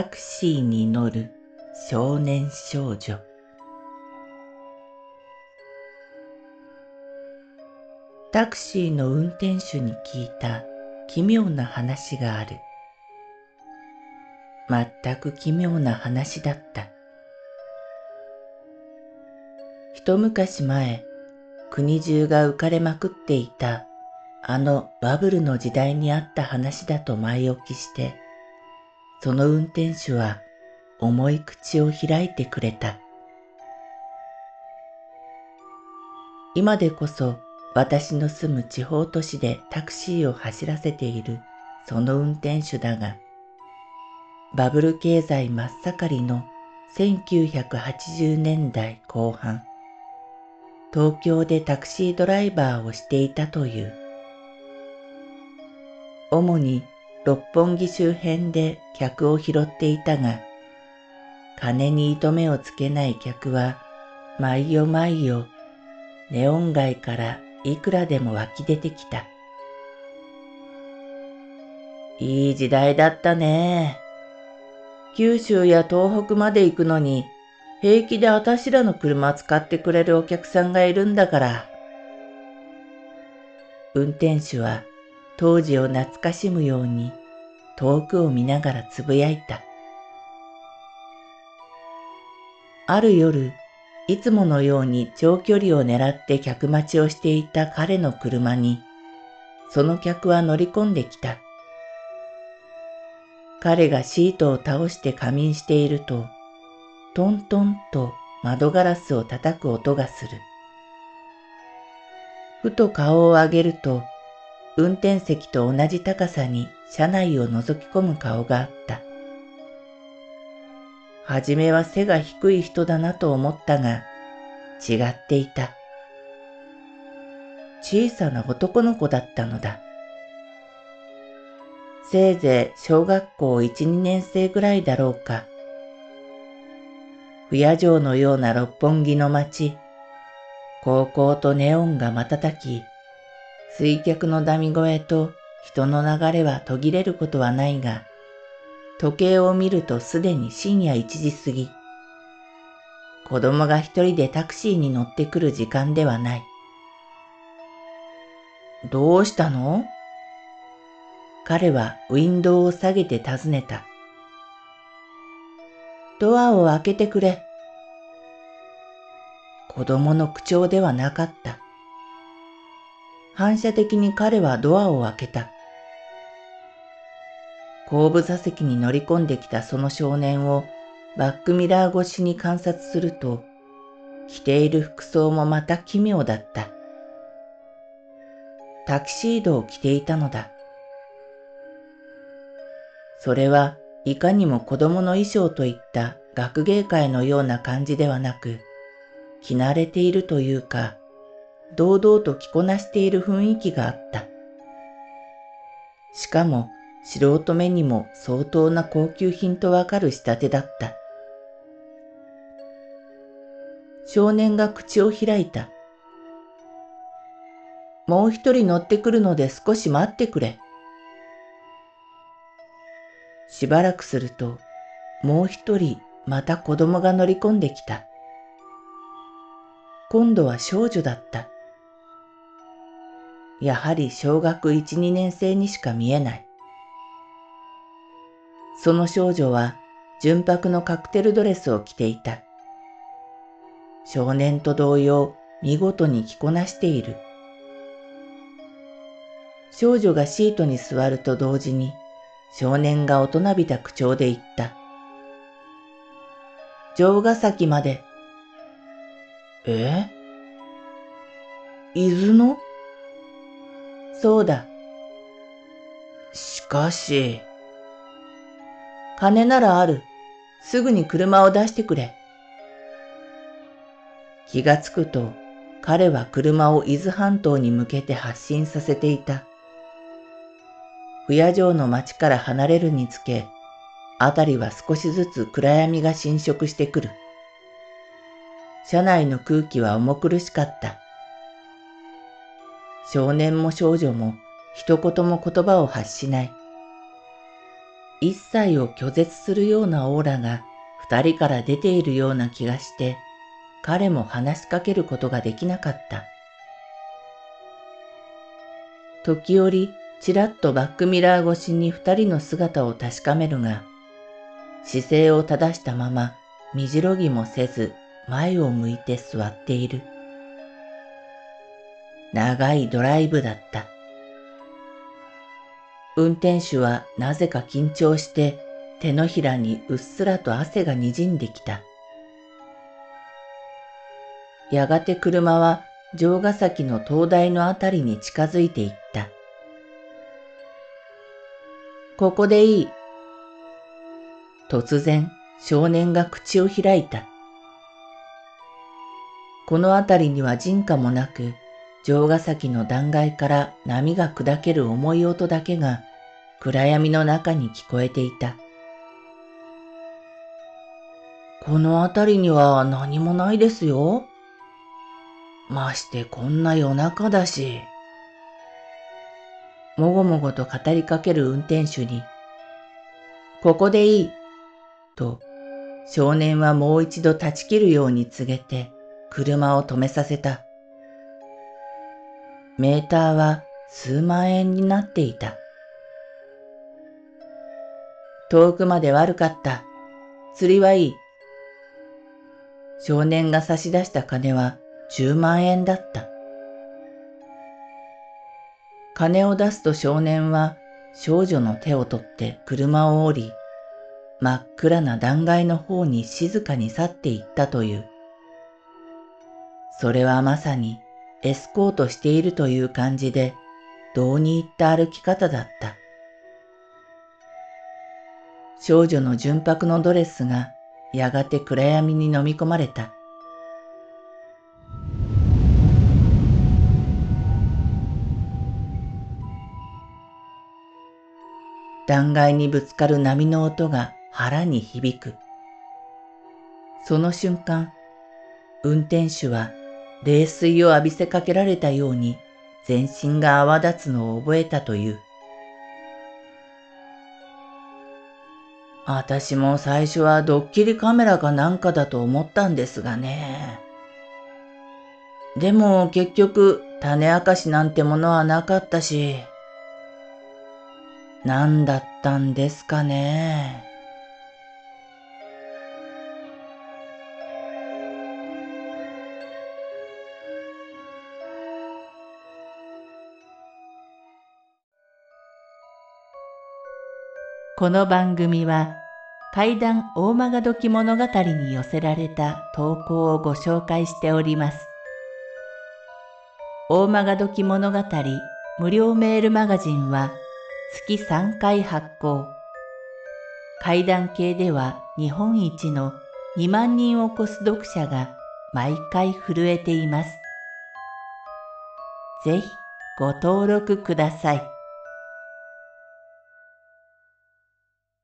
タクシーに乗る少年少女。タクシーの運転手に聞いた奇妙な話がある。全く奇妙な話だった。一昔前国中が浮かれまくっていたあのバブルの時代にあった話だと前置きしてその運転手は重い口を開いてくれた。今でこそ私の住む地方都市でタクシーを走らせているその運転手だが、バブル経済真っ盛りの1980年代後半、東京でタクシードライバーをしていたという。主に六本木周辺で客を拾っていたが、金に糸目をつけない客は、毎夜毎夜、ネオン街からいくらでも湧き出てきた。いい時代だったね。九州や東北まで行くのに、平気であたしらの車使ってくれるお客さんがいるんだから。運転手は当時を懐かしむように遠くを見ながらつぶやいた。ある夜、いつものように長距離を狙って客待ちをしていた彼の車に、その客は乗り込んできた。彼がシートを倒して仮眠していると、トントンと窓ガラスを叩く音がする。ふと顔を上げると、運転席と同じ高さに車内を覗き込む顔があった。はじめは背が低い人だなと思ったが、違っていた。小さな男の子だったのだ。せいぜい小学校1、2年生ぐらいだろうか。不夜城のような六本木の街、高校とネオンが瞬き、水客のダミ声と人の流れは途切れることはないが、時計を見るとすでに深夜1時過ぎ。子供が一人でタクシーに乗ってくる時間ではない。どうしたの？彼はウィンドウを下げて尋ねた。ドアを開けてくれ。子供の口調ではなかった。反射的に彼はドアを開けた。後部座席に乗り込んできたその少年をバックミラー越しに観察すると、着ている服装もまた奇妙だった。タキシードを着ていたのだ。それはいかにも子供の衣装といった学芸会のような感じではなく、着慣れているというか、堂々と着こなしている雰囲気があった。しかも素人目にも相当な高級品とわかる仕立てだった。少年が口を開いた。もう一人乗ってくるので少し待ってくれ。しばらくすると、もう一人また子供が乗り込んできた。今度は少女だった。やはり小学1、2年生にしか見えない。その少女は純白のカクテルドレスを着ていた。少年と同様見事に着こなしている。少女がシートに座ると同時に少年が大人びた口調で言った。城ヶ崎まで。え？伊豆の？そうだ。しかし、金ならある。すぐに車を出してくれ。気がつくと、彼は車を伊豆半島に向けて発進させていた。不夜城の町から離れるにつけ、あたりは少しずつ暗闇が侵食してくる。車内の空気は重苦しかった。少年も少女も一言も言葉を発しない。一切を拒絶するようなオーラが二人から出ているような気がして、彼も話しかけることができなかった。時折、ちらっとバックミラー越しに二人の姿を確かめるが、姿勢を正したまま、みじろぎもせず、前を向いて座っている。長いドライブだった。運転手はなぜか緊張して手のひらにうっすらと汗がにじんできた。やがて車は城ヶ崎の灯台のあたりに近づいていった。ここでいい。突然少年が口を開いた。このあたりには人家もなく、城ヶ崎の断崖から波が砕ける重い音だけが暗闇の中に聞こえていた。この辺りには何もないですよ。ましてこんな夜中だし。もごもごと語りかける運転手に、ここでいい、と少年はもう一度断ち切るように告げて車を止めさせた。メーターは数万円になっていた。遠くまで悪かった。釣りはいい。少年が差し出した金は10万円だった。金を出すと少年は少女の手を取って車を降り、真っ暗な断崖の方に静かに去っていったという。それはまさにエスコートしているという感じで、どうに入った歩き方だった。少女の純白のドレスがやがて暗闇に飲み込まれた。断崖にぶつかる波の音が腹に響く。その瞬間、運転手は冷水を浴びせかけられたように全身が泡立つのを覚えたという。私も最初はドッキリカメラかなんかだと思ったんですがね。でも結局種明かしなんてものはなかったし、何だったんですかね。この番組は怪談大曲時物語に寄せられた投稿をご紹介しております。大曲時物語無料メールマガジンは月3回発行。怪談系では日本一の2万人を超す読者が毎回震えています。ぜひご登録ください。